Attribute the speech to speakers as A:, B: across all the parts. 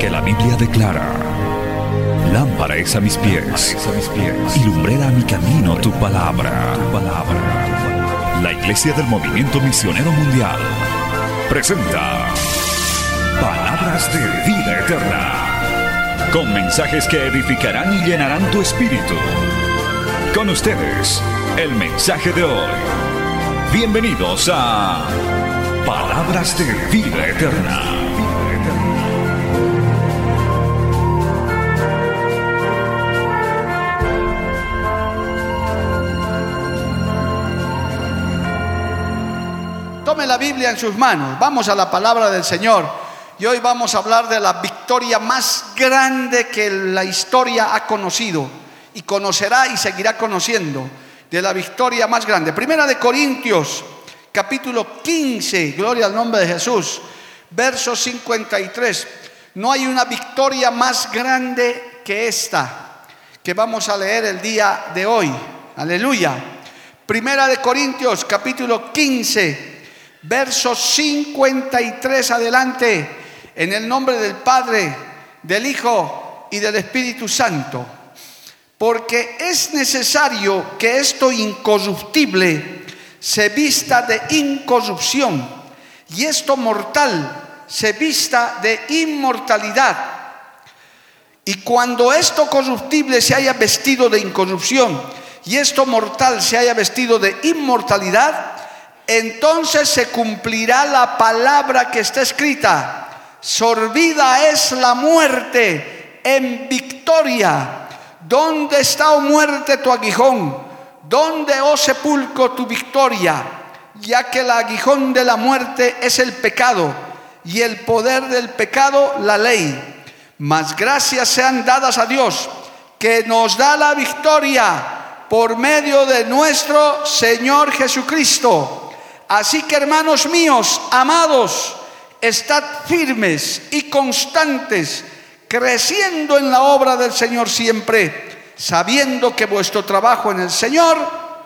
A: Porque la Biblia declara, lámpara es a mis pies, a mis pies y lumbrera a mi camino tu palabra. Tu palabra. La Iglesia del Movimiento Misionero Mundial presenta Palabras de Vida Eterna, con mensajes que edificarán y llenarán tu espíritu. Con ustedes, el mensaje de hoy. Bienvenidos a Palabras de Vida Eterna.
B: Tome la Biblia en sus manos. Vamos a la palabra del Señor. Y hoy vamos a hablar de la victoria más grande que la historia ha conocido y conocerá y seguirá conociendo. De la victoria más grande. Primera de Corintios, capítulo 15, gloria al nombre de Jesús, verso 53. No hay una victoria más grande que esta que vamos a leer el día de hoy. Aleluya. Primera de Corintios, capítulo 15, verso 53 adelante, en el nombre del Padre, del Hijo y del Espíritu Santo. Porque es necesario que esto incorruptible se vista de incorrupción y esto mortal se vista de inmortalidad. Y cuando esto corruptible se haya vestido de incorrupción y esto mortal se haya vestido de inmortalidad, entonces se cumplirá la palabra que está escrita. Sorbida es la muerte en victoria. ¿Dónde está, oh muerte, tu aguijón? ¿Dónde, oh sepulcro, tu victoria? Ya que el aguijón de la muerte es el pecado y el poder del pecado la ley. Mas gracias sean dadas a Dios que nos da la victoria por medio de nuestro Señor Jesucristo. Así que hermanos míos, amados, estad firmes y constantes, creciendo en la obra del Señor siempre, sabiendo que vuestro trabajo en el Señor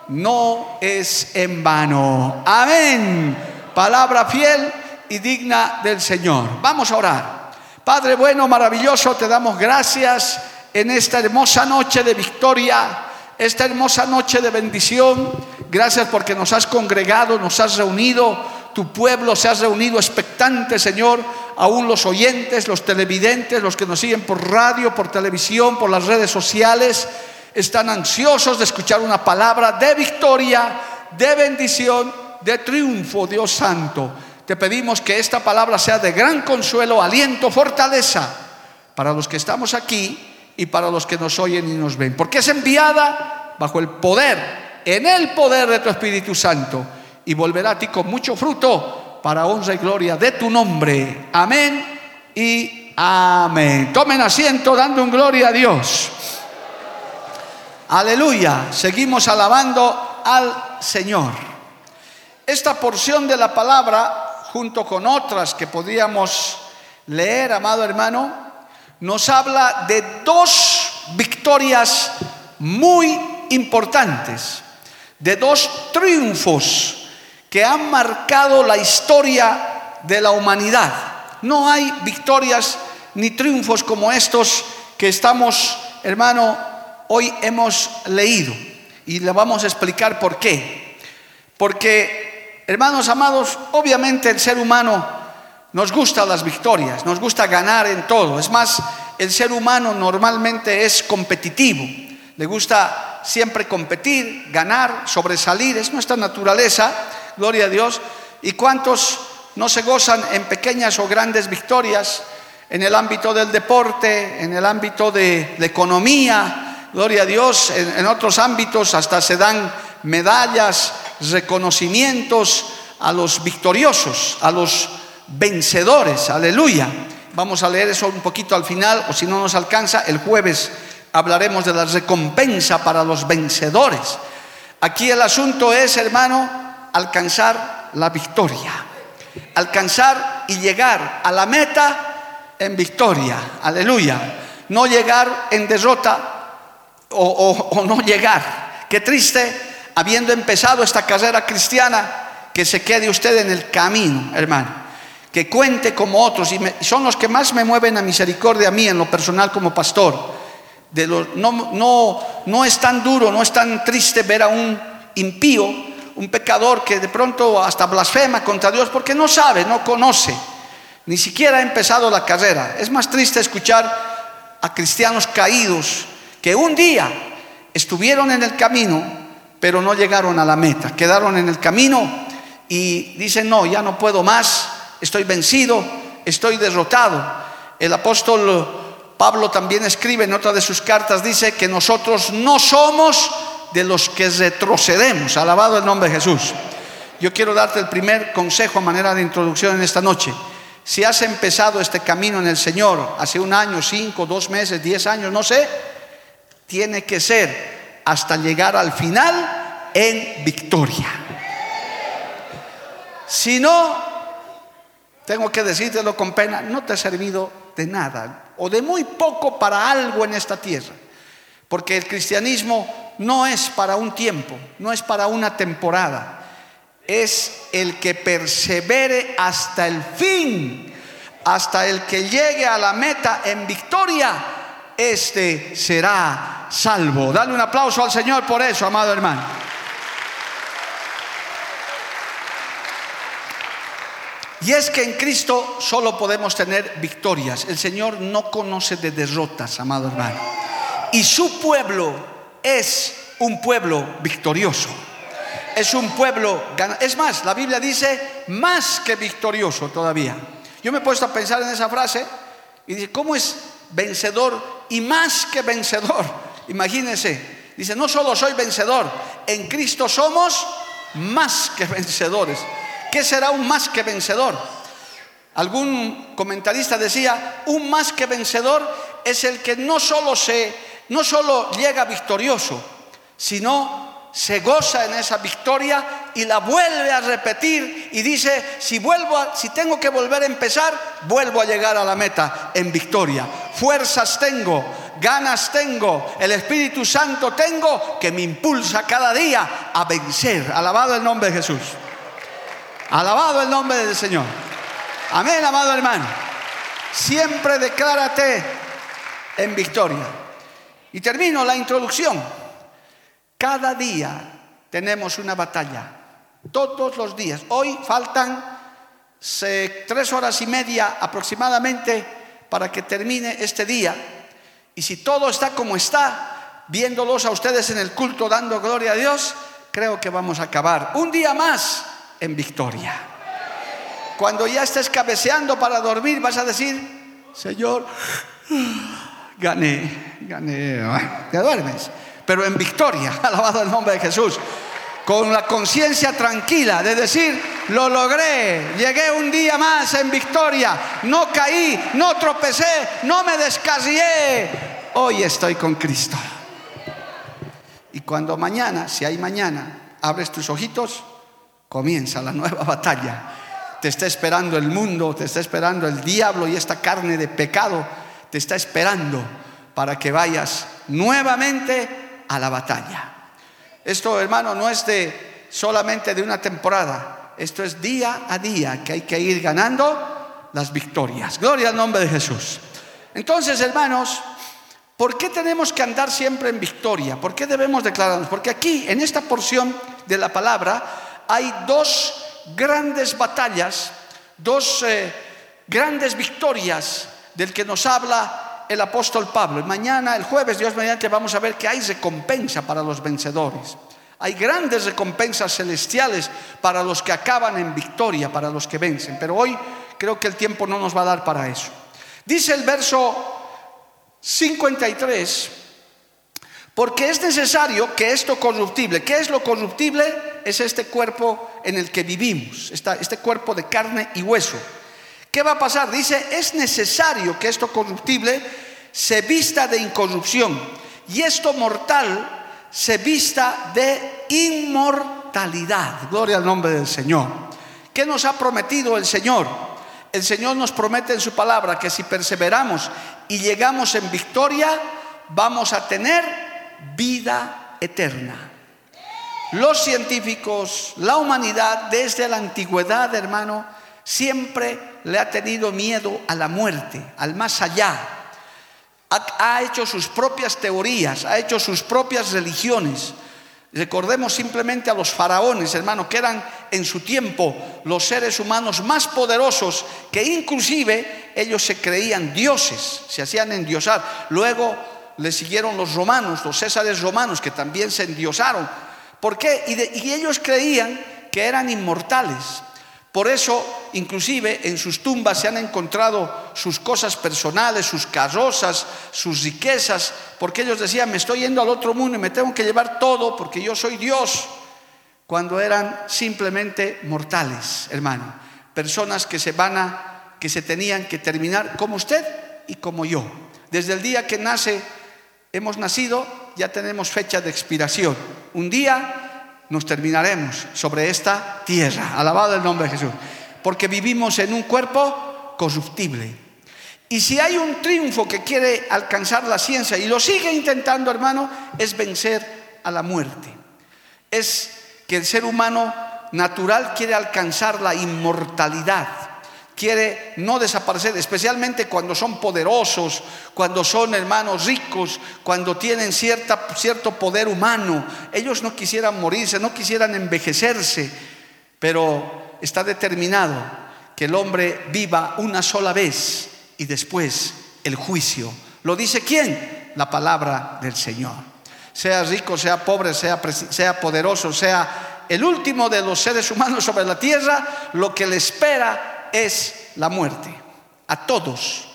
B: no es en vano. Amén. Palabra fiel y digna del Señor. Vamos a orar. Padre bueno, maravilloso, te damos gracias en esta hermosa noche de victoria, esta hermosa noche de bendición. Gracias porque nos has congregado, nos has reunido, tu pueblo se ha reunido expectante, Señor, aún los oyentes, los televidentes, los que nos siguen por radio, por televisión, por las redes sociales, están ansiosos de escuchar una palabra de victoria, de bendición, de triunfo, Dios Santo. Te pedimos que esta palabra sea de gran consuelo, aliento, fortaleza para los que estamos aquí y para los que nos oyen y nos ven. Porque es enviada bajo el poder, en el poder de tu Espíritu Santo y volverá a ti con mucho fruto para honra y gloria de tu nombre. Amén y amén. Tomen asiento dando un gloria a Dios. Aleluya. Seguimos alabando al Señor. Esta porción de la palabra, junto con otras que podríamos leer, amado hermano, nos habla de dos victorias muy importantes, de dos triunfos que han marcado la historia de la humanidad. No hay victorias ni triunfos como estos que estamos, hermano, hoy hemos leído. Y le vamos a explicar por qué. Porque, hermanos amados, obviamente el ser humano nos gusta las victorias, nos gusta ganar en todo. Es más, el ser humano normalmente es competitivo. Le gusta siempre competir, ganar, sobresalir. Es nuestra naturaleza, gloria a Dios. ¿Y cuántos no se gozan en pequeñas o grandes victorias en el ámbito del deporte, en el ámbito de la economía? Gloria a Dios, en, en otros ámbitos hasta se dan medallas, reconocimientos a los victoriosos, a los vencedores, aleluya. Vamos a leer eso un poquito al final, o si no nos alcanza, el jueves hablaremos de la recompensa para los vencedores. Aquí el asunto es, hermano, alcanzar la victoria, alcanzar y llegar a la meta en victoria, aleluya. No llegar en derrota o, no llegar. Qué triste, habiendo empezado esta carrera cristiana, que se quede usted en el camino, hermano que cuente como otros, y son los que más me mueven a misericordia a mí en lo personal como pastor. De no, no, no es tan duro, no es tan triste ver a un impío, un pecador que de pronto hasta blasfema contra Dios porque no sabe, no conoce, ni siquiera ha empezado la carrera. Es más triste escuchar a cristianos caídos que un día estuvieron en el camino, pero no llegaron a la meta, quedaron en el camino y dicen, no, ya no puedo más, estoy vencido, estoy derrotado. El apóstol Pablo también escribe en otra de sus cartas, dice que nosotros no somos de los que retrocedemos. Alabado el nombre de Jesús. Yo quiero darte el primer consejo a manera de introducción en esta noche. Si has empezado este camino en el Señor hace un año, cinco, dos meses, diez años, no sé, tiene que ser hasta llegar al final en victoria. Si no, tengo que decírtelo con pena, no te ha servido de nada o de muy poco para algo en esta tierra. Porque el cristianismo no es para un tiempo, no es para una temporada, es el que persevere hasta el fin, hasta el que llegue a la meta en victoria, este será salvo. Dale un aplauso al Señor por eso, amado hermano. Y es que en Cristo solo podemos tener victorias. El Señor no conoce de derrotas, amado hermano. Y su pueblo es un pueblo victorioso. Es un pueblo Es más, la Biblia dice más que victorioso todavía. Yo me he puesto a pensar en esa frase y dice, ¿cómo es vencedor y más que vencedor? Imagínense. Dice, no solo soy vencedor, en Cristo somos más que vencedores. ¿Qué será un más que vencedor? Algún comentarista decía, un más que vencedor es el que no solo se no solo llega victorioso, sino se goza en esa victoria y la vuelve a repetir y dice, si vuelvo si tengo que volver a empezar, vuelvo a llegar a la meta en victoria. Fuerzas tengo, ganas tengo, el Espíritu Santo tengo que me impulsa cada día a vencer. Alabado el nombre de Jesús. Alabado el nombre del Señor. Amén, amado hermano. Siempre declárate en victoria. Y termino la introducción. Cada día tenemos una batalla. Todos los días. Hoy faltan tres horas y media aproximadamente para que termine este día. Y si todo está como está, viéndolos a ustedes en el culto dando gloria a Dios, creo que vamos a acabar. Un día más en victoria. Cuando ya estés cabeceando para dormir, vas a decir, Señor, gané, gané, te duermes, pero en victoria, alabado el nombre de Jesús, con la conciencia tranquila de decir, lo logré, llegué un día más en victoria, no caí, no tropecé, no me descarrié, hoy estoy con Cristo. Y cuando mañana, si hay mañana, abres tus ojitos, comienza la nueva batalla. Te está esperando el mundo, te está esperando el diablo y esta carne de pecado te está esperando para que vayas nuevamente a la batalla. Esto, hermano, no es de solamente de una temporada. Esto es día a día que hay que ir ganando las victorias. Gloria al nombre de Jesús. Entonces, hermanos, ¿por qué tenemos que andar siempre en victoria? ¿Por qué debemos declararnos? Porque aquí, en esta porción de la palabra, hay dos grandes batallas, dos eh, grandes victorias del que nos habla el apóstol Pablo. Mañana, el jueves, Dios mediante, vamos a ver que hay recompensa para los vencedores. Hay grandes recompensas celestiales para los que acaban en victoria, para los que vencen. Pero hoy creo que el tiempo no nos va a dar para eso. Dice el verso 53, porque es necesario que esto corruptible, ¿qué es lo corruptible? es este cuerpo en el que vivimos, este cuerpo de carne y hueso. ¿Qué va a pasar? Dice, es necesario que esto corruptible se vista de incorrupción y esto mortal se vista de inmortalidad. Gloria al nombre del Señor. ¿Qué nos ha prometido el Señor? El Señor nos promete en su palabra que si perseveramos y llegamos en victoria, vamos a tener vida eterna. Los científicos, la humanidad, desde la antigüedad, hermano, siempre le ha tenido miedo a la muerte, al más allá. Ha, hecho sus propias teorías, ha hecho sus propias religiones. Recordemos simplemente a los faraones, hermanos, que eran en su tiempo los seres humanos más poderosos, que inclusive ellos se creían dioses, se hacían endiosar. Luego le siguieron los romanos, los césares romanos, que también se endiosaron. ¿Por qué? y ellos creían que eran inmortales. Por eso, inclusive en sus tumbas se han encontrado sus cosas personales, sus carrozas, sus riquezas, porque ellos decían, me estoy yendo al otro mundo y me tengo que llevar todo porque yo soy Dios, cuando eran simplemente mortales, hermano, personas que se van a, que se tenían que terminar como usted y como yo. Desde el día que nace, hemos nacido, ya tenemos fecha de expiración. Un día nos terminaremos sobre esta tierra. Alabado el nombre de Jesús. Porque vivimos en un cuerpo corruptible. Y si hay un triunfo que quiere alcanzar la ciencia y lo sigue intentando, hermano, es vencer a la muerte. Es que el ser humano natural quiere alcanzar la inmortalidad quiere no desaparecer, especialmente cuando son poderosos, cuando son hermanos ricos, cuando tienen cierta, cierto poder humano. Ellos no quisieran morirse, no quisieran envejecerse, pero está determinado que el hombre viva una sola vez y después el juicio. ¿Lo dice quién? La palabra del Señor. Sea rico, sea pobre, sea, sea poderoso, sea el último de los seres humanos sobre la tierra, lo que le espera es la muerte. A todos.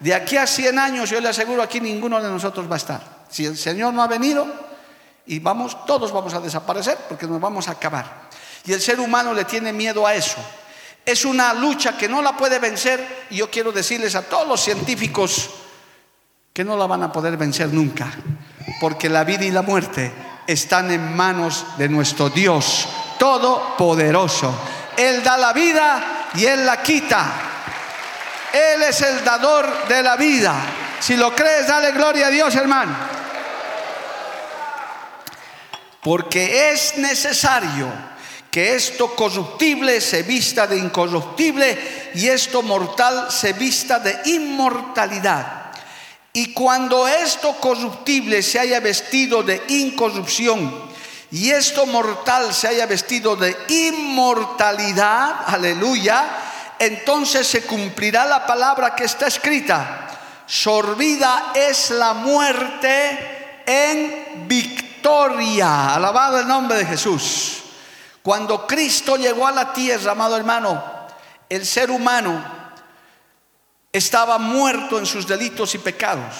B: De aquí a 100 años, yo le aseguro, aquí ninguno de nosotros va a estar. Si el Señor no ha venido, y vamos, todos vamos a desaparecer porque nos vamos a acabar. Y el ser humano le tiene miedo a eso. Es una lucha que no la puede vencer y yo quiero decirles a todos los científicos que no la van a poder vencer nunca, porque la vida y la muerte están en manos de nuestro Dios Todopoderoso. Él da la vida y Él la quita. Él es el dador de la vida. Si lo crees, dale gloria a Dios, hermano. Porque es necesario que esto corruptible se vista de incorruptible y esto mortal se vista de inmortalidad. Y cuando esto corruptible se haya vestido de incorrupción y esto mortal se haya vestido de inmortalidad, aleluya, entonces se cumplirá la palabra que está escrita. Sorbida es la muerte en victoria. Alabado el nombre de Jesús. Cuando Cristo llegó a la tierra, amado hermano, el ser humano estaba muerto en sus delitos y pecados.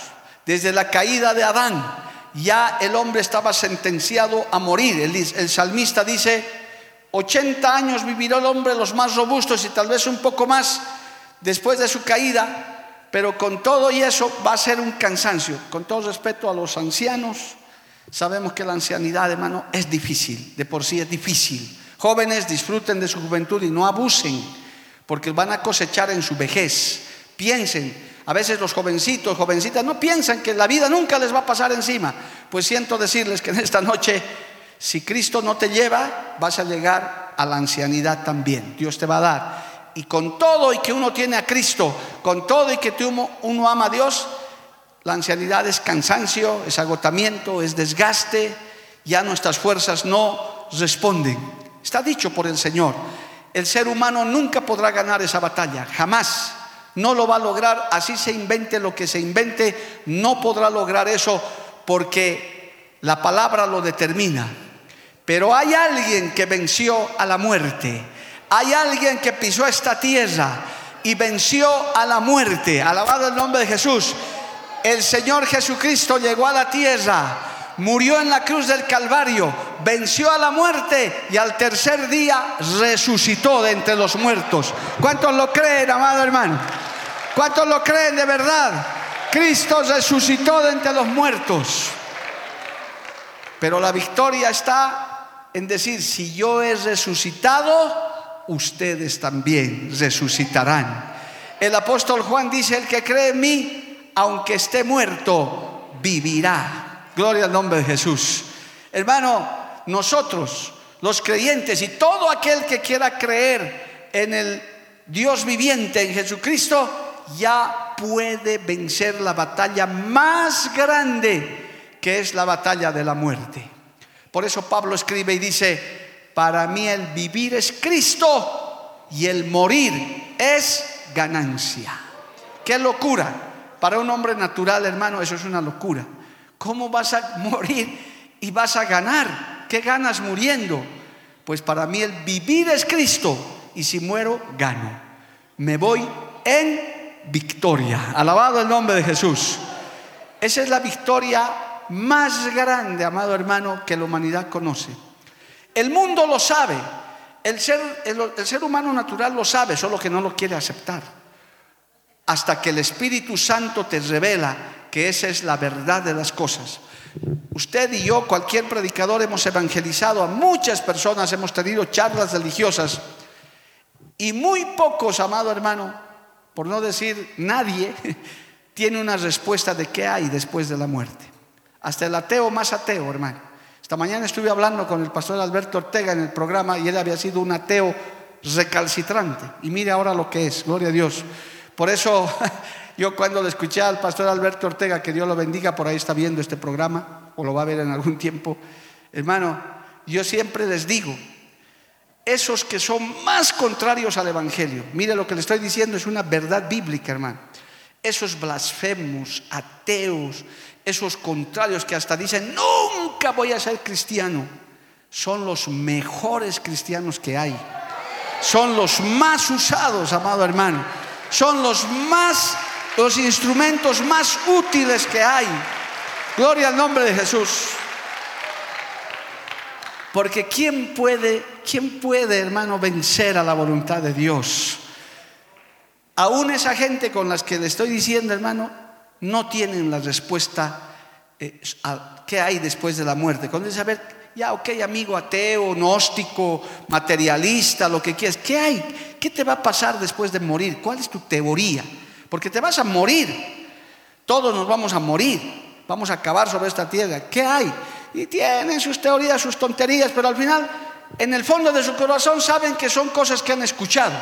B: Desde la caída de Adán, ya el hombre estaba sentenciado a morir. El, salmista dice, 80 años vivirá el hombre los más robustos y tal vez un poco más después de su caída, pero con todo y eso va a ser un cansancio. Con todo respeto a los ancianos, sabemos que la ancianidad, hermano, es difícil, de por sí es difícil. Jóvenes disfruten de su juventud y no abusen, porque van a cosechar en su vejez. Piensen, a veces los jovencitos, jovencitas, no piensan que la vida nunca les va a pasar encima. Pues siento decirles que en esta noche, si Cristo no te lleva, vas a llegar a la ancianidad también. Dios te va a dar. Y con todo y que uno tiene a Cristo, con todo y que uno ama a Dios, la ancianidad es cansancio, es agotamiento, es desgaste, ya nuestras fuerzas no responden. Está dicho por el Señor, el ser humano nunca podrá ganar esa batalla, jamás no lo va a lograr, así se invente lo que se invente, no podrá lograr eso porque la palabra lo determina. Pero hay alguien que venció a la muerte, hay alguien que pisó esta tierra y venció a la muerte. Alabado el nombre de Jesús. El Señor Jesucristo llegó a la tierra, murió en la cruz del Calvario, venció a la muerte y al tercer día resucitó de entre los muertos. ¿Cuántos lo creen, amado hermano? ¿Cuántos lo creen de verdad? Cristo resucitó de entre los muertos. Pero la victoria está en decir, si yo he resucitado, ustedes también resucitarán. El apóstol Juan dice, el que cree en mí, aunque esté muerto, vivirá. Gloria al nombre de Jesús. Hermano, nosotros, los creyentes y todo aquel que quiera creer en el Dios viviente en Jesucristo, ya puede vencer la batalla más grande, que es la batalla de la muerte. Por eso Pablo escribe y dice, para mí el vivir es Cristo y el morir es ganancia. Qué locura. Para un hombre natural, hermano, eso es una locura. ¿Cómo vas a morir y vas a ganar? ¿Qué ganas muriendo? Pues para mí el vivir es Cristo y si muero, gano. Me voy en victoria. Alabado el nombre de Jesús. Esa es la victoria más grande, amado hermano, que la humanidad conoce. El mundo lo sabe, el ser, el, ser, humano natural lo sabe, solo que no lo quiere aceptar. Hasta que el Espíritu Santo te revela que esa es la verdad de las cosas. Usted y yo, cualquier predicador, hemos evangelizado a muchas personas, hemos tenido charlas religiosas y muy pocos, amado hermano, por no decir nadie, tiene una respuesta de qué hay después de la muerte. Hasta el ateo más ateo, hermano. Esta mañana estuve hablando con el pastor Alberto Ortega en el programa y él había sido un ateo recalcitrante. Y mire ahora lo que es, gloria a Dios. Por eso yo cuando le escuché al pastor Alberto Ortega, que Dios lo bendiga, por ahí está viendo este programa, o lo va a ver en algún tiempo, hermano, yo siempre les digo, esos que son más contrarios al Evangelio, mire lo que le estoy diciendo es una verdad bíblica, hermano. Esos blasfemos, ateos, esos contrarios que hasta dicen, nunca voy a ser cristiano, son los mejores cristianos que hay. Son los más usados, amado hermano. Son los más, los instrumentos más útiles que hay. Gloria al nombre de Jesús. Porque ¿quién puede, quién puede, hermano, vencer a la voluntad de Dios? Aún esa gente con las que le estoy diciendo, hermano, no tienen la respuesta eh, a qué hay después de la muerte. Cuando dice, a ver, ya, ok, amigo ateo, gnóstico, materialista, lo que quieras, ¿qué hay? ¿Qué te va a pasar después de morir? ¿Cuál es tu teoría? Porque te vas a morir. Todos nos vamos a morir. Vamos a acabar sobre esta tierra. ¿Qué hay? Y tienen sus teorías, sus tonterías, pero al final, en el fondo de su corazón, saben que son cosas que han escuchado.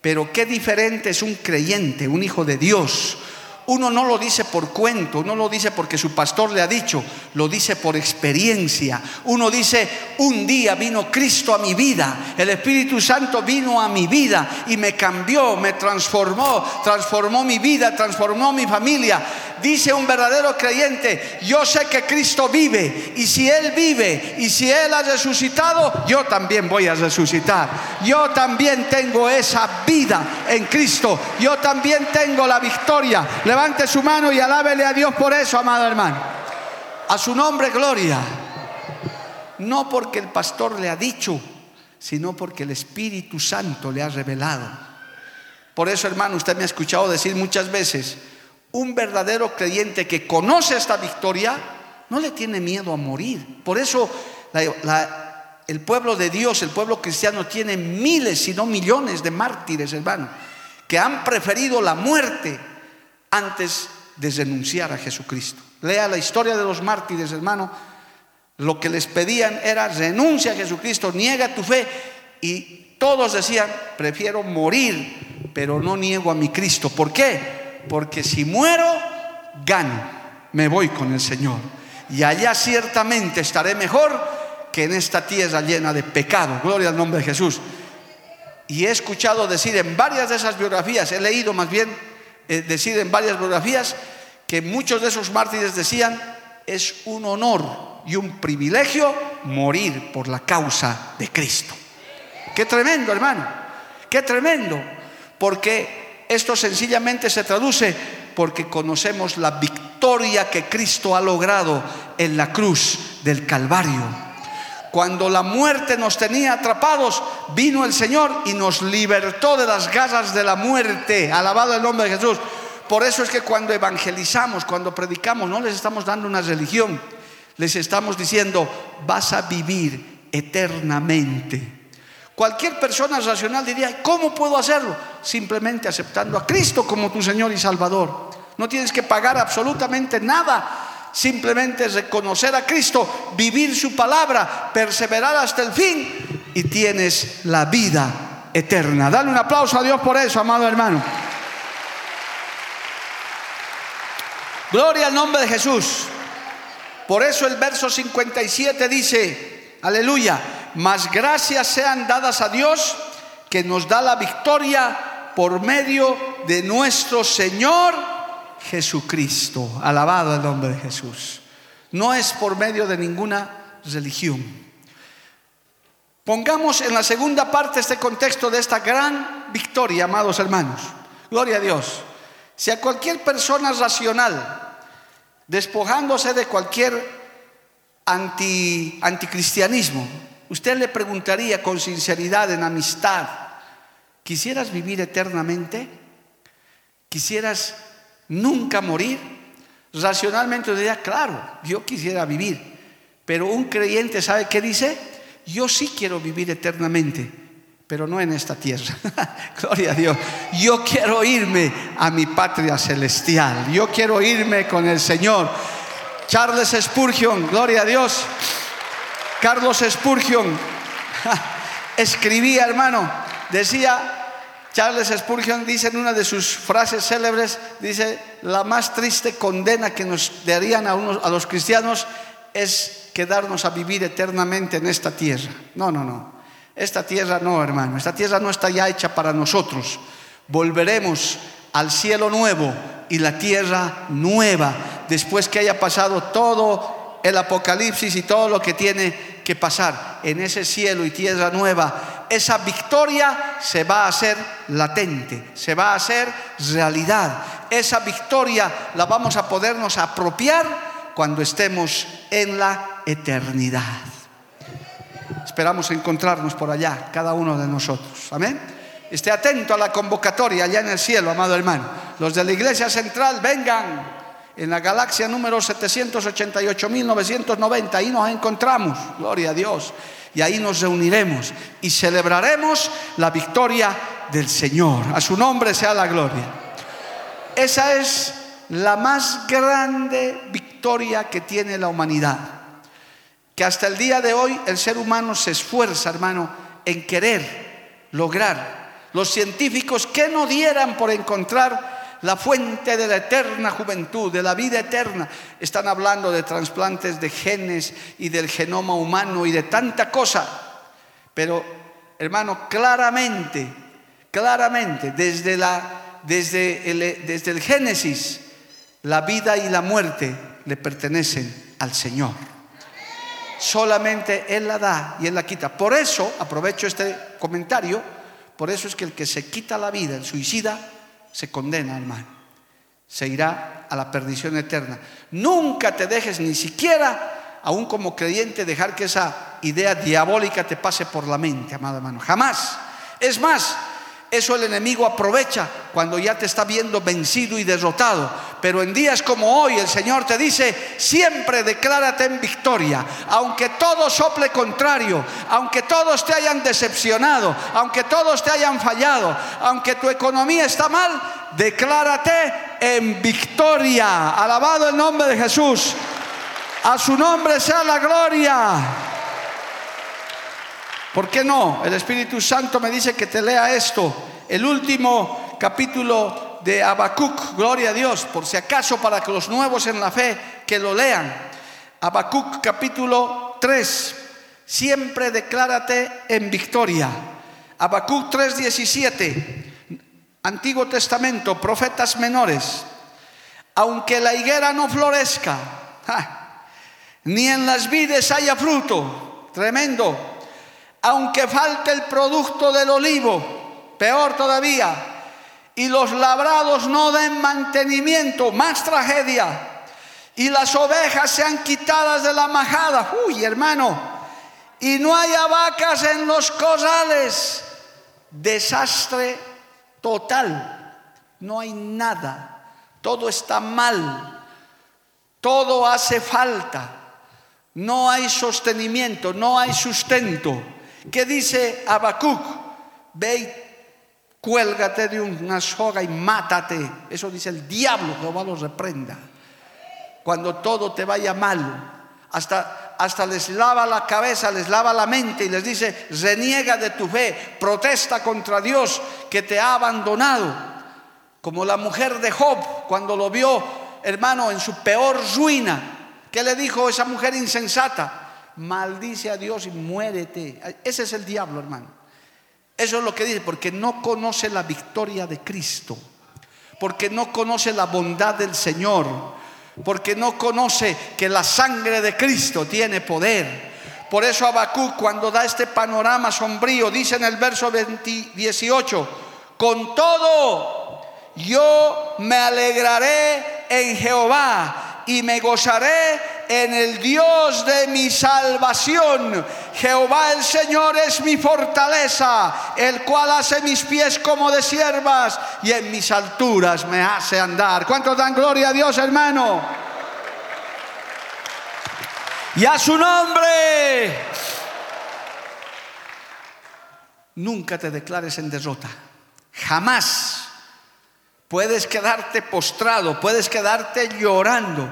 B: Pero qué diferente es un creyente, un hijo de Dios, uno no lo dice por cuento, no lo dice porque su pastor le ha dicho, lo dice por experiencia. Uno dice, un día vino Cristo a mi vida, el Espíritu Santo vino a mi vida y me cambió, me transformó, transformó mi vida, transformó mi familia. Dice un verdadero creyente, yo sé que Cristo vive y si Él vive y si Él ha resucitado, yo también voy a resucitar. Yo también tengo esa vida en Cristo. Yo también tengo la victoria. Levante su mano y alábele a Dios por eso, amado hermano. A su nombre, gloria. No porque el pastor le ha dicho, sino porque el Espíritu Santo le ha revelado. Por eso, hermano, usted me ha escuchado decir muchas veces, un verdadero creyente que conoce esta victoria no le tiene miedo a morir. Por eso el pueblo de Dios, el pueblo cristiano, tiene miles, si no millones de mártires, hermano, que han preferido la muerte antes de renunciar a Jesucristo. Lea la historia de los mártires, hermano. Lo que les pedían era renuncia a Jesucristo, niega tu fe. Y todos decían, prefiero morir, pero no niego a mi Cristo. ¿Por qué? porque si muero, gano, me voy con el Señor. Y allá ciertamente estaré mejor que en esta tierra llena de pecado. Gloria al nombre de Jesús. Y he escuchado decir en varias de esas biografías, he leído más bien eh, decir en varias biografías, que muchos de esos mártires decían, es un honor y un privilegio morir por la causa de Cristo. Qué tremendo, hermano, qué tremendo, porque esto sencillamente se traduce porque conocemos la victoria que Cristo ha logrado en la cruz del Calvario. Cuando la muerte nos tenía atrapados, vino el Señor y nos libertó de las garras de la muerte. Alabado el nombre de Jesús. Por eso es que cuando evangelizamos, cuando predicamos, no les estamos dando una religión, les estamos diciendo, vas a vivir eternamente. Cualquier persona racional diría, ¿cómo puedo hacerlo? Simplemente aceptando a Cristo como tu Señor y Salvador. No tienes que pagar absolutamente nada. Simplemente reconocer a Cristo, vivir su palabra, perseverar hasta el fin y tienes la vida eterna. Dale un aplauso a Dios por eso, amado hermano. Gloria al nombre de Jesús. Por eso el verso 57 dice, aleluya, mas gracias sean dadas a Dios que nos da la victoria por medio de nuestro Señor Jesucristo. Alabado el nombre de Jesús. No es por medio de ninguna religión. Pongamos en la segunda parte este contexto de esta gran victoria, amados hermanos. Gloria a Dios. Si a cualquier persona racional, despojándose de cualquier anti, anticristianismo, usted le preguntaría con sinceridad, en amistad, ¿quisieras vivir eternamente? ¿Quisieras nunca morir? Racionalmente diría, claro, yo quisiera vivir. Pero un creyente sabe qué dice? Yo sí quiero vivir eternamente, pero no en esta tierra. Gloria a Dios. Yo quiero irme a mi patria celestial. Yo quiero irme con el Señor. Charles Spurgeon, gloria a Dios. Carlos Spurgeon escribía, hermano, decía, Charles Spurgeon dice en una de sus frases célebres, dice, la más triste condena que nos darían a, a los cristianos es quedarnos a vivir eternamente en esta tierra. No, no, no. Esta tierra no, hermano. Esta tierra no está ya hecha para nosotros. Volveremos al cielo nuevo y la tierra nueva después que haya pasado todo el apocalipsis y todo lo que tiene que pasar en ese cielo y tierra nueva, esa victoria se va a hacer latente, se va a hacer realidad. Esa victoria la vamos a podernos apropiar cuando estemos en la eternidad. Esperamos encontrarnos por allá, cada uno de nosotros. Amén. Esté atento a la convocatoria allá en el cielo, amado hermano. Los de la iglesia central, vengan en la galaxia número 788.990. Ahí nos encontramos, gloria a Dios. Y ahí nos reuniremos y celebraremos la victoria del Señor. A su nombre sea la gloria. Esa es la más grande victoria que tiene la humanidad. Que hasta el día de hoy el ser humano se esfuerza, hermano, en querer lograr. Los científicos que no dieran por encontrar la fuente de la eterna juventud, de la vida eterna. Están hablando de trasplantes de genes y del genoma humano y de tanta cosa. Pero, hermano, claramente, claramente, desde, la, desde, el, desde el Génesis, la vida y la muerte le pertenecen al Señor. Solamente Él la da y Él la quita. Por eso, aprovecho este comentario, por eso es que el que se quita la vida, el suicida, se condena, hermano. Se irá a la perdición eterna. Nunca te dejes ni siquiera, aún como creyente, dejar que esa idea diabólica te pase por la mente, amado hermano. Jamás. Es más, eso el enemigo aprovecha cuando ya te está viendo vencido y derrotado. Pero en días como hoy el Señor te dice, siempre declárate en victoria. Aunque todo sople contrario, aunque todos te hayan decepcionado, aunque todos te hayan fallado, aunque tu economía está mal, declárate en victoria. Alabado el nombre de Jesús. A su nombre sea la gloria. ¿Por qué no? El Espíritu Santo me dice que te lea esto. El último capítulo de Habacuc, gloria a Dios, por si acaso para que los nuevos en la fe que lo lean. Habacuc capítulo 3, siempre declárate en victoria. Habacuc 3:17, Antiguo Testamento, profetas menores. Aunque la higuera no florezca, ni en las vides haya fruto, tremendo aunque falte el producto del olivo, peor todavía, y los labrados no den mantenimiento, más tragedia, y las ovejas sean quitadas de la majada, uy hermano, y no haya vacas en los corrales, desastre total, no hay nada, todo está mal, todo hace falta, no hay sostenimiento, no hay sustento. ¿Qué dice Habacuc? Ve y cuélgate de una soga y mátate. Eso dice el diablo, Jehová lo reprenda. Cuando todo te vaya mal, hasta hasta les lava la cabeza, les lava la mente y les dice, reniega de tu fe, protesta contra Dios que te ha abandonado. Como la mujer de Job cuando lo vio, hermano, en su peor ruina. ¿Qué le dijo esa mujer insensata? Maldice a Dios y muérete. Ese es el diablo, hermano. Eso es lo que dice, porque no conoce la victoria de Cristo, porque no conoce la bondad del Señor porque no conoce que la sangre de Cristo tiene poder. Por eso Habacuc cuando da este panorama sombrío dice en el verso 18, con todo yo me alegraré en Jehová y me gozaré en el Dios de mi salvación. Jehová el Señor es mi fortaleza, el cual hace mis pies como de siervas y en mis alturas me hace andar. ¿Cuántos dan gloria a Dios, hermano? Y a su nombre. Nunca te declares en derrota. Jamás. Puedes quedarte postrado, puedes quedarte llorando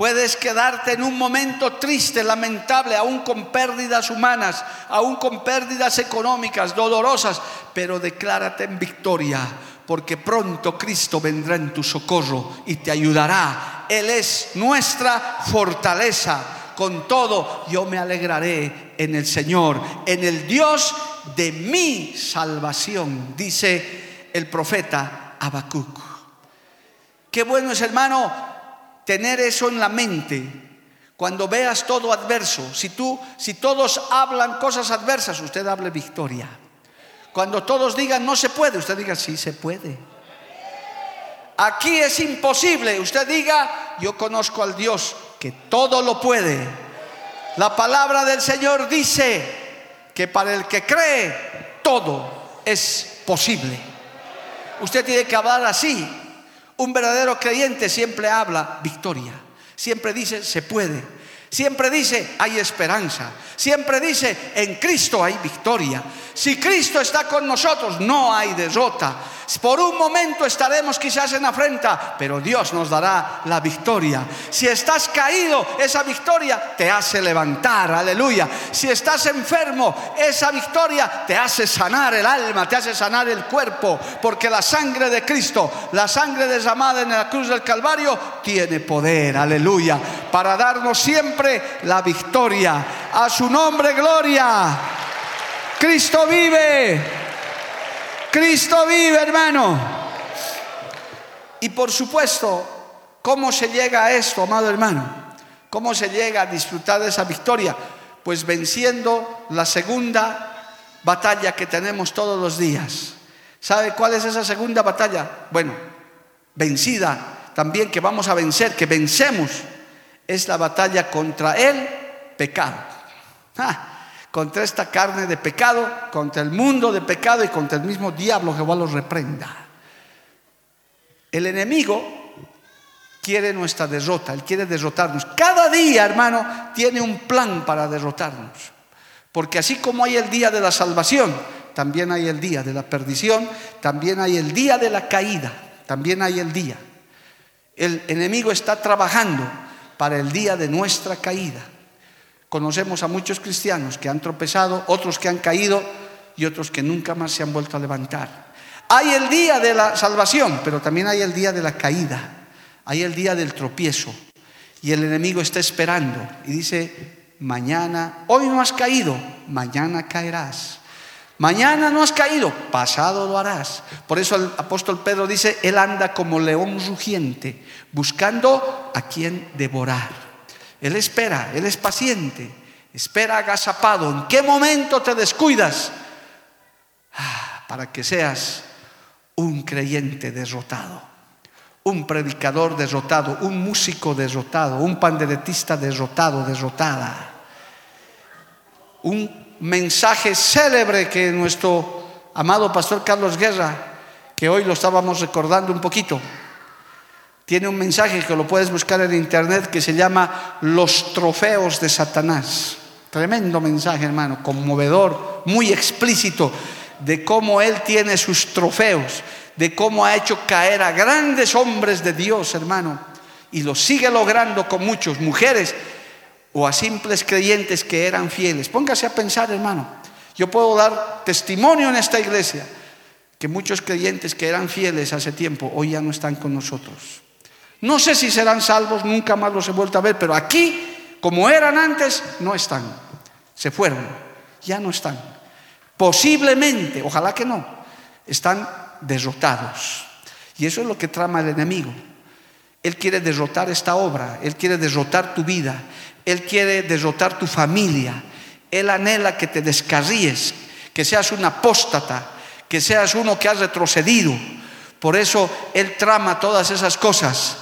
B: Puedes quedarte en un momento triste, lamentable, aún con pérdidas humanas, aún con pérdidas económicas, dolorosas, pero declárate en victoria, porque pronto Cristo vendrá en tu socorro y te ayudará. Él es nuestra fortaleza. Con todo, yo me alegraré en el Señor, en el Dios de mi salvación, dice el profeta Habacuc. Qué bueno es, hermano, tener eso en la mente. Cuando veas todo adverso, si tú, si todos hablan cosas adversas, usted hable victoria. Cuando todos digan no se puede, usted diga sí se puede. Aquí es imposible, usted diga yo conozco al Dios que todo lo puede. La palabra del Señor dice que para el que cree todo es posible. Usted tiene que hablar así, un verdadero creyente siempre habla victoria, siempre dice se puede, siempre dice hay esperanza, siempre dice en Cristo hay victoria. Si Cristo está con nosotros, no hay derrota. Por un momento estaremos quizás en afrenta, pero Dios nos dará la victoria. Si estás caído, esa victoria te hace levantar, aleluya. Si estás enfermo, esa victoria te hace sanar el alma, te hace sanar el cuerpo, porque la sangre de Cristo, la sangre derramada en la cruz del Calvario, tiene poder, aleluya, para darnos siempre la victoria. A su nombre, gloria. Cristo vive. Cristo vive, hermano. Y por supuesto, ¿cómo se llega a esto, amado hermano? ¿Cómo se llega a disfrutar de esa victoria? Pues venciendo la segunda batalla que tenemos todos los días. ¿Sabe cuál es esa segunda batalla? Bueno, vencida también que vamos a vencer, que vencemos, es la batalla contra el pecado. Contra esta carne de pecado, contra el mundo de pecado y contra el mismo diablo, Jehová los reprenda. El enemigo quiere nuestra derrota, él quiere derrotarnos. Cada día, hermano, tiene un plan para derrotarnos. Porque así como hay el día de la salvación, también hay el día de la perdición, también hay el día de la caída, también hay el día. El enemigo está trabajando para el día de nuestra caída. Conocemos a muchos cristianos que han tropezado, otros que han caído y otros que nunca más se han vuelto a levantar. Hay el día de la salvación, pero también hay el día de la caída, hay el día del tropiezo. Y el enemigo está esperando y dice, mañana, hoy no has caído, mañana caerás. Mañana no has caído, pasado lo harás. Por eso el apóstol Pedro dice, él anda como león rugiente, buscando a quien devorar. Él espera, Él es paciente, espera agazapado. ¿En qué momento te descuidas? Ah, para que seas un creyente derrotado, un predicador derrotado, un músico derrotado, un panderetista derrotado, derrotada. Un mensaje célebre que nuestro amado pastor Carlos Guerra, que hoy lo estábamos recordando un poquito, tiene un mensaje que lo puedes buscar en internet que se llama Los trofeos de Satanás. Tremendo mensaje, hermano, conmovedor, muy explícito de cómo Él tiene sus trofeos, de cómo ha hecho caer a grandes hombres de Dios, hermano, y lo sigue logrando con muchos, mujeres, o a simples creyentes que eran fieles. Póngase a pensar, hermano. Yo puedo dar testimonio en esta iglesia que muchos creyentes que eran fieles hace tiempo hoy ya no están con nosotros. No sé si serán salvos, nunca más los he vuelto a ver, pero aquí, como eran antes, no están. Se fueron, ya no están. Posiblemente, ojalá que no, están derrotados. Y eso es lo que trama el enemigo. Él quiere derrotar esta obra, Él quiere derrotar tu vida, Él quiere derrotar tu familia, Él anhela que te descarríes, que seas un apóstata, que seas uno que has retrocedido. Por eso Él trama todas esas cosas.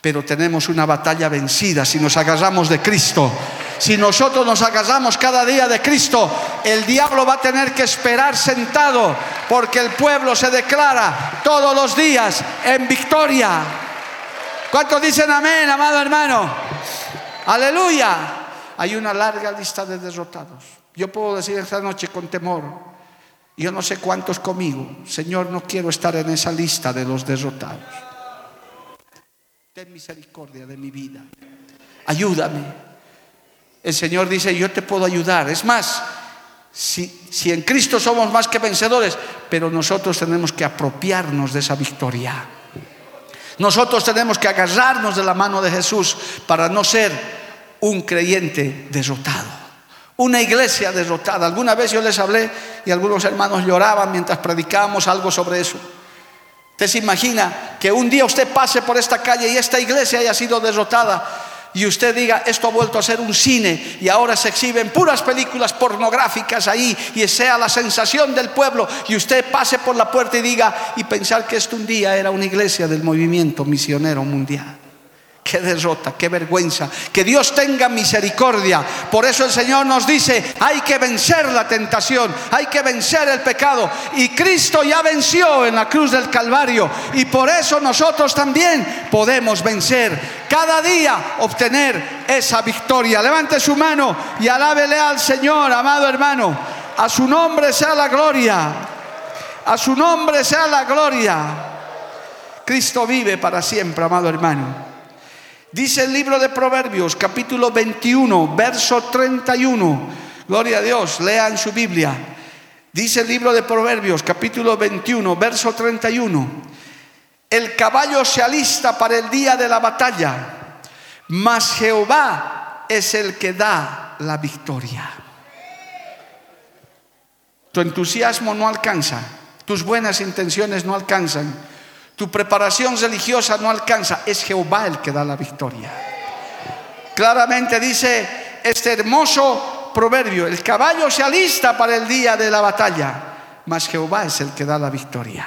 B: Pero tenemos una batalla vencida si nos agarramos de Cristo. Si nosotros nos agarramos cada día de Cristo, el diablo va a tener que esperar sentado porque el pueblo se declara todos los días en victoria. ¿Cuántos dicen amén, amado hermano? Aleluya. Hay una larga lista de derrotados. Yo puedo decir esta noche con temor, yo no sé cuántos conmigo. Señor, no quiero estar en esa lista de los derrotados. Ten misericordia de mi vida. Ayúdame. El Señor dice, yo te puedo ayudar. Es más, si, si, en Cristo somos más que vencedores, pero nosotros tenemos que apropiarnos de esa victoria. Nosotros tenemos que agarrarnos de la mano de Jesús para no ser un creyente derrotado una iglesia derrotada. Alguna vez yo les hablé y algunos hermanos lloraban mientras predicábamos algo sobre eso. Usted se imagina que un día usted pase por esta calle y esta iglesia haya sido derrotada y usted diga, esto ha vuelto a ser un cine y ahora se exhiben puras películas pornográficas ahí y sea la sensación del pueblo y usted pase por la puerta y diga y pensar que esto un día era una iglesia del movimiento misionero mundial. Qué derrota, qué vergüenza. Que Dios tenga misericordia. Por eso el Señor nos dice, hay que vencer la tentación, hay que vencer el pecado. Y Cristo ya venció en la cruz del Calvario. Y por eso nosotros también podemos vencer. Cada día obtener esa victoria. Levante su mano y alábele al Señor, amado hermano. A su nombre sea la gloria. A su nombre sea la gloria. Cristo vive para siempre, amado hermano. Dice el libro de Proverbios, capítulo 21, verso 31. Gloria a Dios, lean su Biblia. Dice el libro de Proverbios, capítulo 21, verso 31. El caballo se alista para el día de la batalla, mas Jehová es el que da la victoria. Tu entusiasmo no alcanza, tus buenas intenciones no alcanzan tu preparación religiosa no alcanza, es Jehová el que da la victoria. Claramente dice este hermoso proverbio, el caballo se alista para el día de la batalla, mas Jehová es el que da la victoria.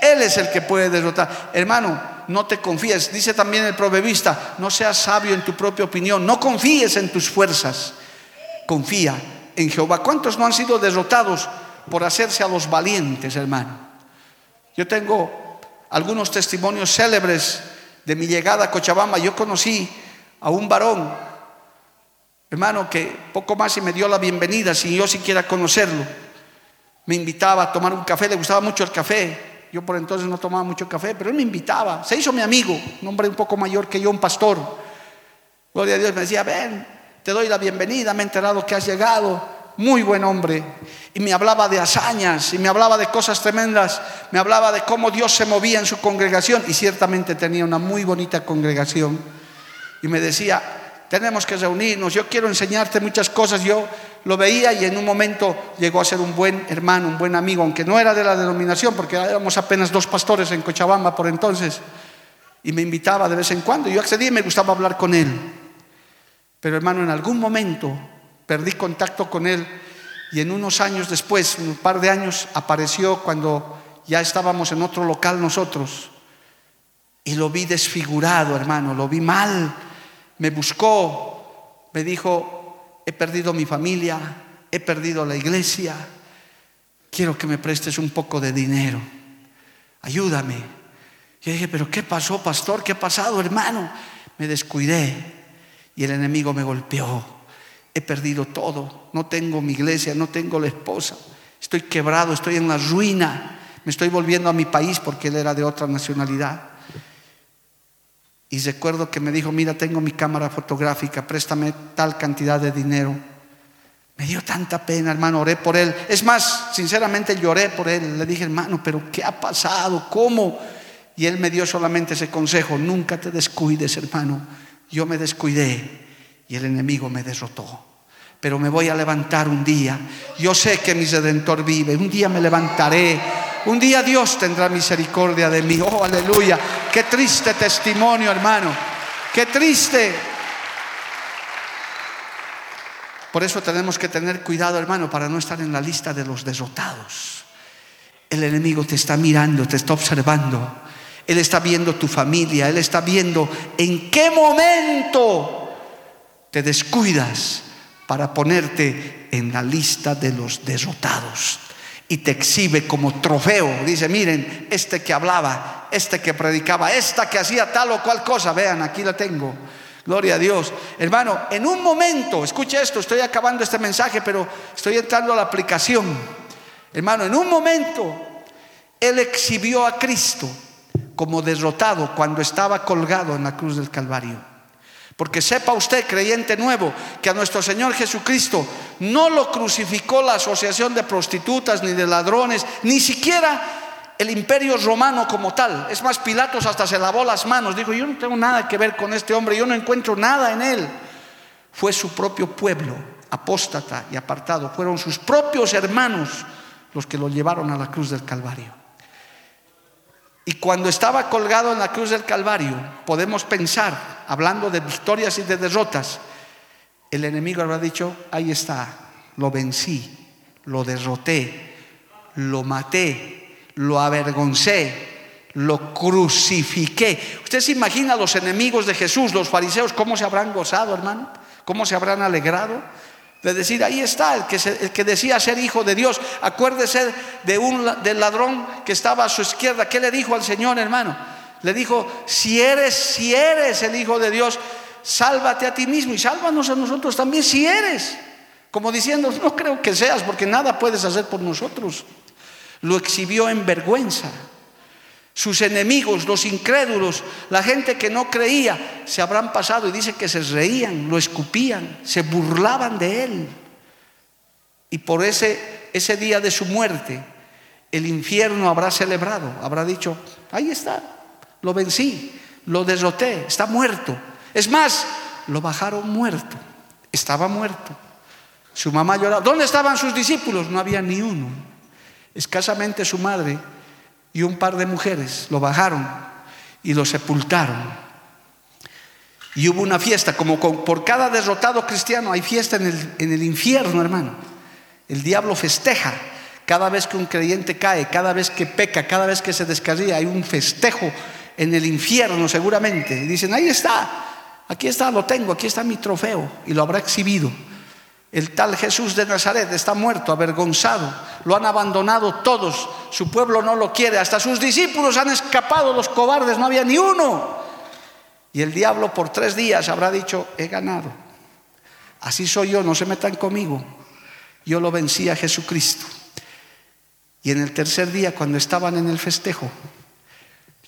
B: Él es el que puede derrotar. Hermano, no te confíes. Dice también el proverbista, no seas sabio en tu propia opinión, no confíes en tus fuerzas. Confía en Jehová. ¿Cuántos no han sido derrotados por hacerse a los valientes, hermano? Yo tengo algunos testimonios célebres de mi llegada a Cochabamba. Yo conocí a un varón, hermano, que poco más y me dio la bienvenida sin yo siquiera conocerlo. Me invitaba a tomar un café, le gustaba mucho el café. Yo por entonces no tomaba mucho café, pero él me invitaba. Se hizo mi amigo, un hombre un poco mayor que yo, un pastor. Gloria a Dios, me decía, ven, te doy la bienvenida, me he enterado que has llegado muy buen hombre, y me hablaba de hazañas, y me hablaba de cosas tremendas, me hablaba de cómo Dios se movía en su congregación, y ciertamente tenía una muy bonita congregación, y me decía, tenemos que reunirnos, yo quiero enseñarte muchas cosas, yo lo veía y en un momento llegó a ser un buen hermano, un buen amigo, aunque no era de la denominación, porque éramos apenas dos pastores en Cochabamba por entonces, y me invitaba de vez en cuando, yo accedí y me gustaba hablar con él, pero hermano, en algún momento perdí contacto con él y en unos años después, un par de años, apareció cuando ya estábamos en otro local nosotros y lo vi desfigurado, hermano, lo vi mal, me buscó, me dijo, he perdido mi familia, he perdido la iglesia, quiero que me prestes un poco de dinero, ayúdame. Yo dije, pero ¿qué pasó, pastor? ¿Qué ha pasado, hermano? Me descuidé y el enemigo me golpeó. He perdido todo. No tengo mi iglesia, no tengo la esposa. Estoy quebrado, estoy en la ruina. Me estoy volviendo a mi país porque él era de otra nacionalidad. Y recuerdo que me dijo, mira, tengo mi cámara fotográfica, préstame tal cantidad de dinero. Me dio tanta pena, hermano, oré por él. Es más, sinceramente lloré por él. Le dije, hermano, pero ¿qué ha pasado? ¿Cómo? Y él me dio solamente ese consejo, nunca te descuides, hermano. Yo me descuidé y el enemigo me derrotó. Pero me voy a levantar un día. Yo sé que mi redentor vive. Un día me levantaré. Un día Dios tendrá misericordia de mí. Oh, aleluya. Qué triste testimonio, hermano. Qué triste. Por eso tenemos que tener cuidado, hermano, para no estar en la lista de los derrotados. El enemigo te está mirando, te está observando. Él está viendo tu familia, Él está viendo en qué momento te descuidas para ponerte en la lista de los derrotados y te exhibe como trofeo. Dice, miren, este que hablaba, este que predicaba, esta que hacía tal o cual cosa, vean, aquí la tengo. Gloria a Dios. Hermano, en un momento, escuche esto, estoy acabando este mensaje, pero estoy entrando a la aplicación. Hermano, en un momento, Él exhibió a Cristo como derrotado cuando estaba colgado en la cruz del Calvario. Porque sepa usted, creyente nuevo, que a nuestro Señor Jesucristo no lo crucificó la asociación de prostitutas ni de ladrones, ni siquiera el imperio romano como tal. Es más, Pilatos hasta se lavó las manos, dijo, yo no tengo nada que ver con este hombre, yo no encuentro nada en él. Fue su propio pueblo, apóstata y apartado, fueron sus propios hermanos los que lo llevaron a la cruz del Calvario. Y cuando estaba colgado en la cruz del Calvario, podemos pensar, hablando de victorias y de derrotas, el enemigo habrá dicho, ahí está, lo vencí, lo derroté, lo maté, lo avergoncé, lo crucifiqué. ¿Usted se imagina los enemigos de Jesús, los fariseos, cómo se habrán gozado, hermano? ¿Cómo se habrán alegrado? De decir, ahí está, el que, el que decía ser hijo de Dios. Acuérdese de un, del ladrón que estaba a su izquierda. ¿Qué le dijo al Señor, hermano? Le dijo, si eres, si eres el hijo de Dios, sálvate a ti mismo y sálvanos a nosotros también si eres. Como diciendo, no creo que seas porque nada puedes hacer por nosotros. Lo exhibió en vergüenza. Sus enemigos, los incrédulos, la gente que no creía, se habrán pasado y dice que se reían, lo escupían, se burlaban de él. Y por ese, ese día de su muerte, el infierno habrá celebrado, habrá dicho, ahí está, lo vencí, lo derroté, está muerto. Es más, lo bajaron muerto, estaba muerto. Su mamá lloraba. ¿Dónde estaban sus discípulos? No había ni uno. Escasamente su madre y un par de mujeres lo bajaron y lo sepultaron. Y hubo una fiesta, como por cada derrotado cristiano hay fiesta en el, en el infierno, hermano. El diablo festeja cada vez que un creyente cae, cada vez que peca, cada vez que se descarría, hay un festejo en el infierno seguramente. Y dicen, ahí está, aquí está, lo tengo, aquí está mi trofeo. Y lo habrá exhibido. El tal Jesús de Nazaret está muerto, avergonzado. Lo han abandonado todos. Su pueblo no lo quiere. Hasta sus discípulos han escapado, los cobardes, no había ni uno. Y el diablo por tres días habrá dicho, he ganado. Así soy yo, no se metan conmigo. Yo lo vencí a Jesucristo. Y en el tercer día, cuando estaban en el festejo,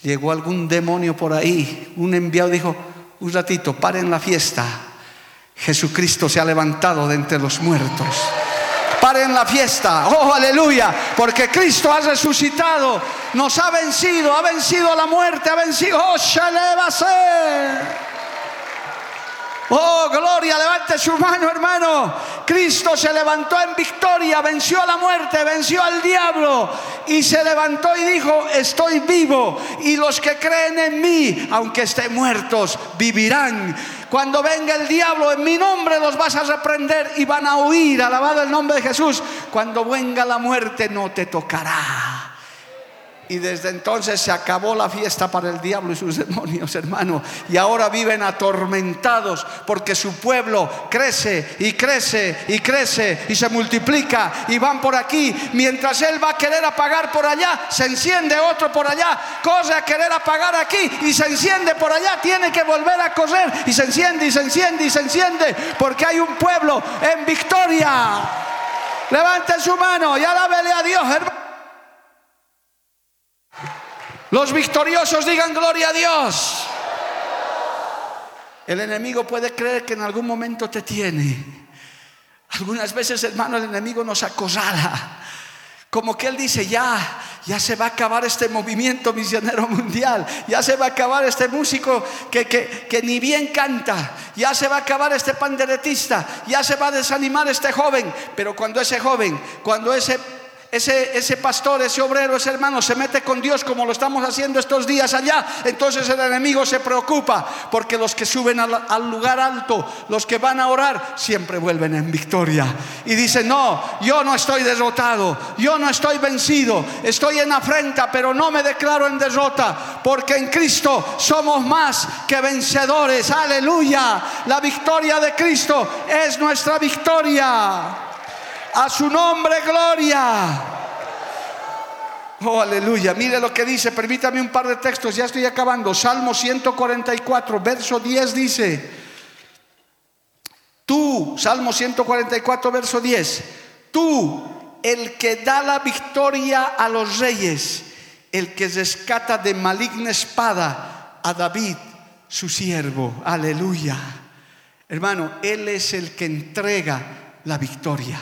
B: llegó algún demonio por ahí. Un enviado dijo, un ratito, paren la fiesta Jesucristo se ha levantado de entre los muertos. Paren la fiesta, oh aleluya, porque Cristo ha resucitado, nos ha vencido, ha vencido a la muerte, ha vencido, oh Oh, gloria, levante su mano, hermano. Cristo se levantó en victoria, venció a la muerte, venció al diablo. Y se levantó y dijo, estoy vivo y los que creen en mí, aunque estén muertos, vivirán. Cuando venga el diablo en mi nombre los vas a reprender y van a huir, alabado el nombre de Jesús. Cuando venga la muerte no te tocará. Y desde entonces se acabó la fiesta para el diablo y sus demonios, hermano. Y ahora viven atormentados porque su pueblo crece y crece y crece y se multiplica y van por aquí. Mientras él va a querer apagar por allá, se enciende otro por allá, corre a querer apagar aquí y se enciende por allá, tiene que volver a correr y se enciende y se enciende y se enciende porque hay un pueblo en victoria. Levante su mano y alábele a Dios, hermano. Los victoriosos digan gloria a Dios. El enemigo puede creer que en algún momento te tiene. Algunas veces, hermano, el enemigo nos acosala. Como que él dice, ya, ya se va a acabar este movimiento misionero mundial, ya se va a acabar este músico que, que, que, ni bien canta, ya se va a acabar este panderetista, ya se va a desanimar este joven. Pero cuando ese joven, cuando ese ese, ese pastor, ese obrero, ese hermano se mete con Dios como lo estamos haciendo estos días allá, entonces el enemigo se preocupa porque los que suben al, al lugar alto, los que van a orar, siempre vuelven en victoria. Y dicen, no, yo no estoy derrotado, yo no estoy vencido, estoy en afrenta, pero no me declaro en derrota, porque en Cristo somos más que vencedores. Aleluya. La victoria de Cristo es nuestra victoria. A su nombre, gloria. Oh, aleluya. Mire lo que dice. Permítame un par de textos. Ya estoy acabando. Salmo 144, verso 10 dice. Tú, Salmo 144, verso 10. Tú, el que da la victoria a los reyes, el que rescata de maligna espada a David, su siervo. Aleluya. Hermano, Él es el que entrega la victoria.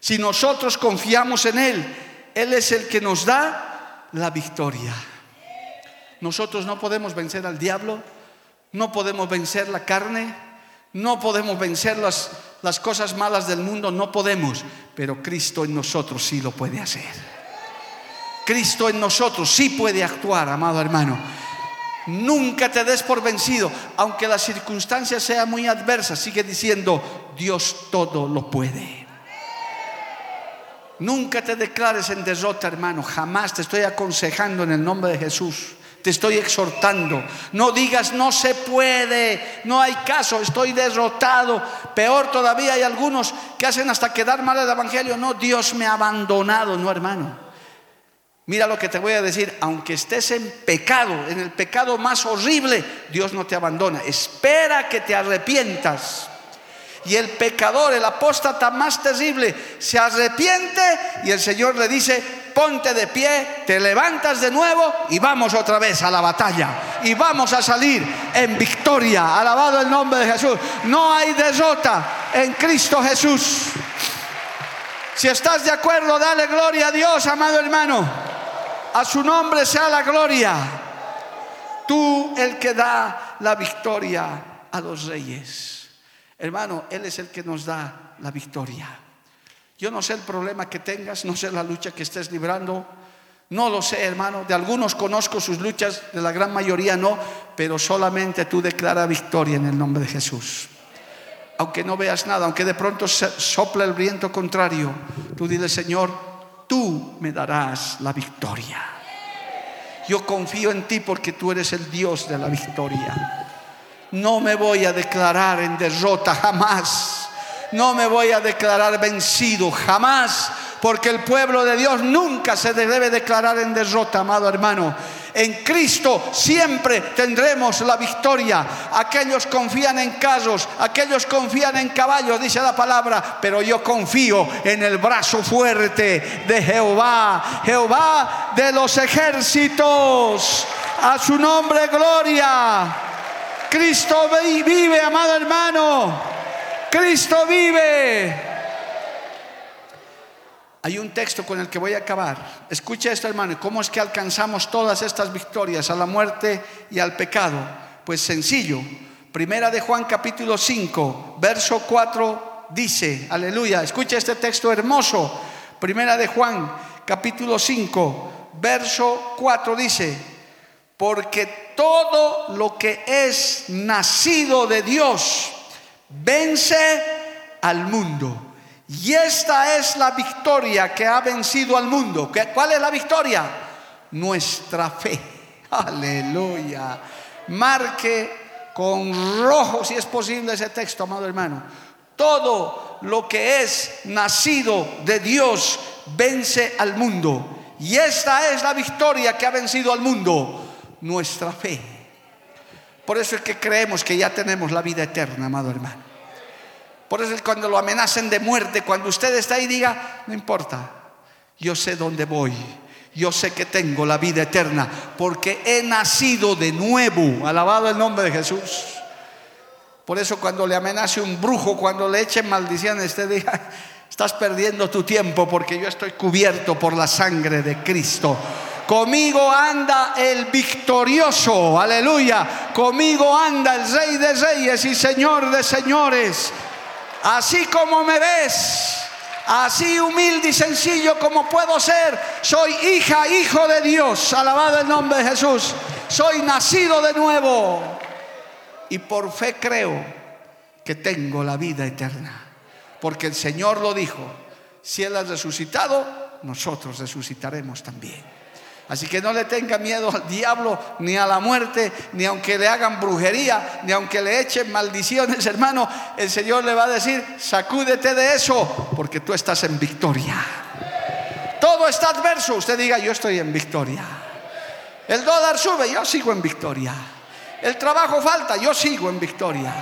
B: Si nosotros confiamos en Él, Él es el que nos da la victoria. Nosotros no podemos vencer al diablo, no podemos vencer la carne, no podemos vencer las, las cosas malas del mundo, no podemos, pero Cristo en nosotros sí lo puede hacer. Cristo en nosotros sí puede actuar, amado hermano. Nunca te des por vencido, aunque la circunstancia sea muy adversa, sigue diciendo, Dios todo lo puede. Nunca te declares en derrota, hermano. Jamás te estoy aconsejando en el nombre de Jesús. Te estoy exhortando. No digas, no se puede, no hay caso, estoy derrotado. Peor todavía hay algunos que hacen hasta quedar mal el Evangelio. No, Dios me ha abandonado, no, hermano. Mira lo que te voy a decir, aunque estés en pecado, en el pecado más horrible, Dios no te abandona. Espera que te arrepientas. Y el pecador, el apóstata más terrible, se arrepiente y el Señor le dice, ponte de pie, te levantas de nuevo y vamos otra vez a la batalla. Y vamos a salir en victoria. Alabado el nombre de Jesús. No hay derrota en Cristo Jesús. Si estás de acuerdo, dale gloria a Dios, amado hermano. A su nombre sea la gloria. Tú el que da la victoria a los reyes. Hermano, Él es el que nos da la victoria. Yo no sé el problema que tengas, no sé la lucha que estés librando, no lo sé, hermano. De algunos conozco sus luchas, de la gran mayoría no, pero solamente tú declara victoria en el nombre de Jesús. Aunque no veas nada, aunque de pronto sopla el viento contrario, tú dile, Señor, tú me darás la victoria. Yo confío en ti porque tú eres el Dios de la victoria. No me voy a declarar en derrota jamás. No me voy a declarar vencido jamás. Porque el pueblo de Dios nunca se debe declarar en derrota, amado hermano. En Cristo siempre tendremos la victoria. Aquellos confían en casos, aquellos confían en caballos, dice la palabra, pero yo confío en el brazo fuerte de Jehová, Jehová de los ejércitos. A su nombre, gloria. Cristo vive, amado hermano. Cristo vive. Hay un texto con el que voy a acabar. Escucha esto, hermano. ¿Cómo es que alcanzamos todas estas victorias a la muerte y al pecado? Pues sencillo. Primera de Juan capítulo 5, verso 4 dice, aleluya, escucha este texto hermoso. Primera de Juan capítulo 5, verso 4 dice, porque todo lo que es nacido de Dios vence al mundo. Y esta es la victoria que ha vencido al mundo. ¿Cuál es la victoria? Nuestra fe. Aleluya. Marque con rojo, si es posible, ese texto, amado hermano. Todo lo que es nacido de Dios vence al mundo. Y esta es la victoria que ha vencido al mundo nuestra fe. Por eso es que creemos que ya tenemos la vida eterna, amado hermano. Por eso es cuando lo amenacen de muerte, cuando usted está ahí, diga, no importa, yo sé dónde voy. Yo sé que tengo la vida eterna porque he nacido de nuevo. Alabado el nombre de Jesús. Por eso cuando le amenace un brujo, cuando le echen maldiciones, usted diga, estás perdiendo tu tiempo porque yo estoy cubierto por la sangre de Cristo. Conmigo anda el victorioso, aleluya. Conmigo anda el rey de reyes y señor de señores. Así como me ves, así humilde y sencillo como puedo ser, soy hija, hijo de Dios. Alabado el nombre de Jesús. Soy nacido de nuevo. Y por fe creo que tengo la vida eterna. Porque el Señor lo dijo. Si Él ha resucitado, nosotros resucitaremos también. Así que no le tenga miedo al diablo, ni a la muerte, ni aunque le hagan brujería, ni aunque le echen maldiciones, hermano. El Señor le va a decir, sacúdete de eso, porque tú estás en victoria. Todo está adverso, usted diga, yo estoy en victoria. El dólar sube, yo sigo en victoria. El trabajo falta, yo sigo en victoria.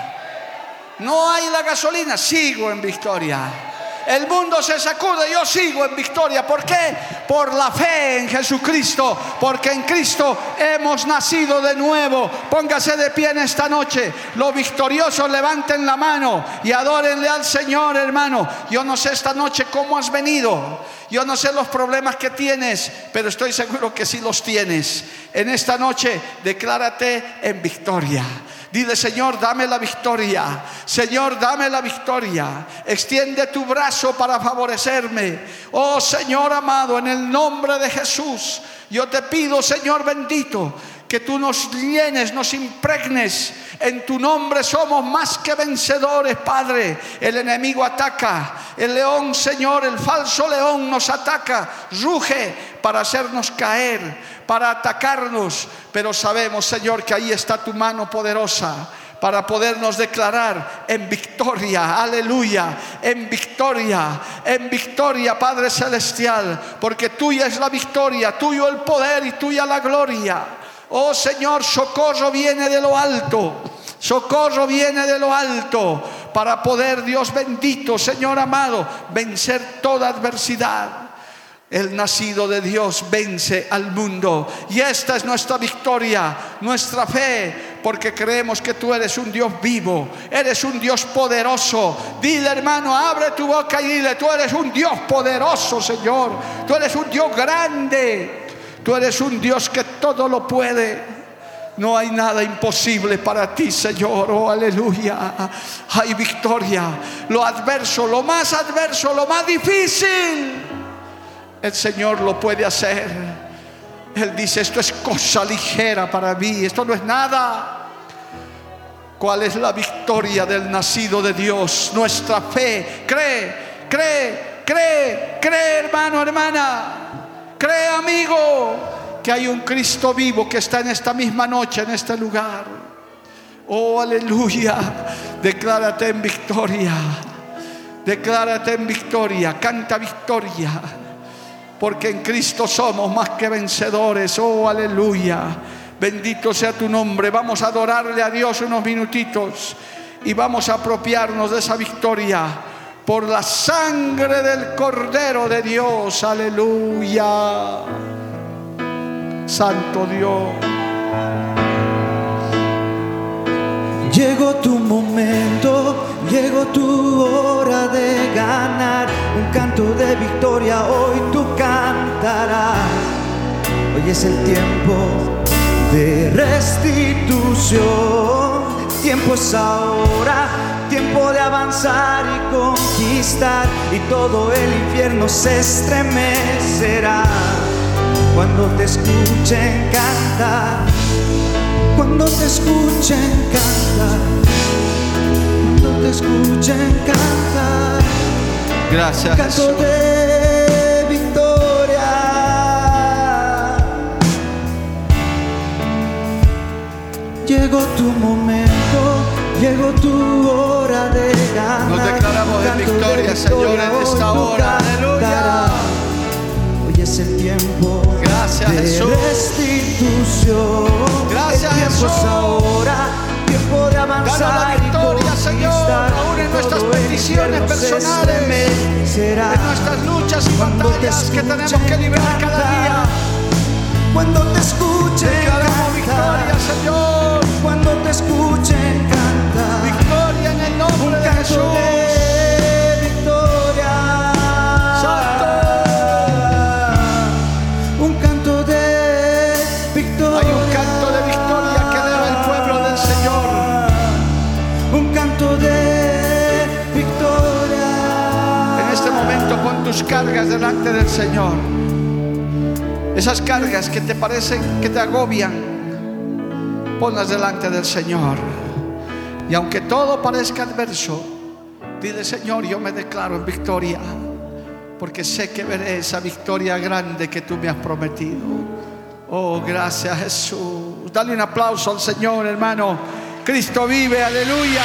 B: No hay la gasolina, sigo en victoria. El mundo se sacude, yo sigo en victoria. ¿Por qué? Por la fe en Jesucristo, porque en Cristo hemos nacido de nuevo. Póngase de pie en esta noche. Los victoriosos levanten la mano y adórenle al Señor, hermano. Yo no sé esta noche cómo has venido. Yo no sé los problemas que tienes, pero estoy seguro que sí los tienes. En esta noche declárate en victoria. Dile, Señor, dame la victoria. Señor, dame la victoria. Extiende tu brazo para favorecerme. Oh Señor amado, en el nombre de Jesús, yo te pido, Señor bendito, que tú nos llenes, nos impregnes. En tu nombre somos más que vencedores, Padre. El enemigo ataca. El león, Señor, el falso león nos ataca. Ruge para hacernos caer para atacarnos, pero sabemos, Señor, que ahí está tu mano poderosa para podernos declarar en victoria, aleluya, en victoria, en victoria, Padre Celestial, porque tuya es la victoria, tuyo el poder y tuya la gloria. Oh Señor, socorro viene de lo alto, socorro viene de lo alto, para poder, Dios bendito, Señor amado, vencer toda adversidad. El nacido de Dios vence al mundo. Y esta es nuestra victoria, nuestra fe, porque creemos que tú eres un Dios vivo, eres un Dios poderoso. Dile hermano, abre tu boca y dile, tú eres un Dios poderoso, Señor. Tú eres un Dios grande. Tú eres un Dios que todo lo puede. No hay nada imposible para ti, Señor. Oh, aleluya. Hay victoria. Lo adverso, lo más adverso, lo más difícil el Señor lo puede hacer. Él dice, esto es cosa ligera para mí, esto no es nada. ¿Cuál es la victoria del nacido de Dios? Nuestra fe. Cree, cree, cree, cree hermano, hermana. Cree amigo que hay un Cristo vivo que está en esta misma noche, en este lugar. Oh, aleluya. Declárate en victoria. Declárate en victoria. Canta victoria porque en Cristo somos más que vencedores. Oh, aleluya. Bendito sea tu nombre. Vamos a adorarle a Dios unos minutitos y vamos a apropiarnos de esa victoria por la sangre del Cordero de Dios. Aleluya. Santo Dios.
C: Llegó tu momento, llegó tu hora de ganar un canto de victoria. Hoy tú cantarás. Hoy es el tiempo de restitución. Tiempo es ahora, tiempo de avanzar y conquistar. Y todo el infierno se estremecerá cuando te escuchen cantar cuando te escuchen cantar, cuando te escuchen cantar.
B: Gracias.
C: Canto de victoria. Llegó tu momento, llegó tu hora de ganar.
B: Nos declaramos en victoria, Señor, en esta hora. Aleluya.
C: Es el tiempo
B: Gracias,
C: de
B: Jesús.
C: restitución.
B: Gracias,
C: el tiempo
B: Jesús.
C: es ahora, tiempo de
B: Danos
C: avanzar
B: la
C: y
B: victoria, Señor, aún en nuestras peticiones personales, en nuestras luchas y batallas que tenemos que librar cada día.
C: Cuando te escuchen
B: Declaramos
C: cantar,
B: victoria, Señor. Delante del Señor. Esas cargas que te parecen que te agobian, ponlas delante del Señor. Y aunque todo parezca adverso, dile Señor, yo me declaro en victoria, porque sé que veré esa victoria grande que tú me has prometido. Oh, gracias Jesús. Dale un aplauso al Señor, hermano. Cristo vive, aleluya.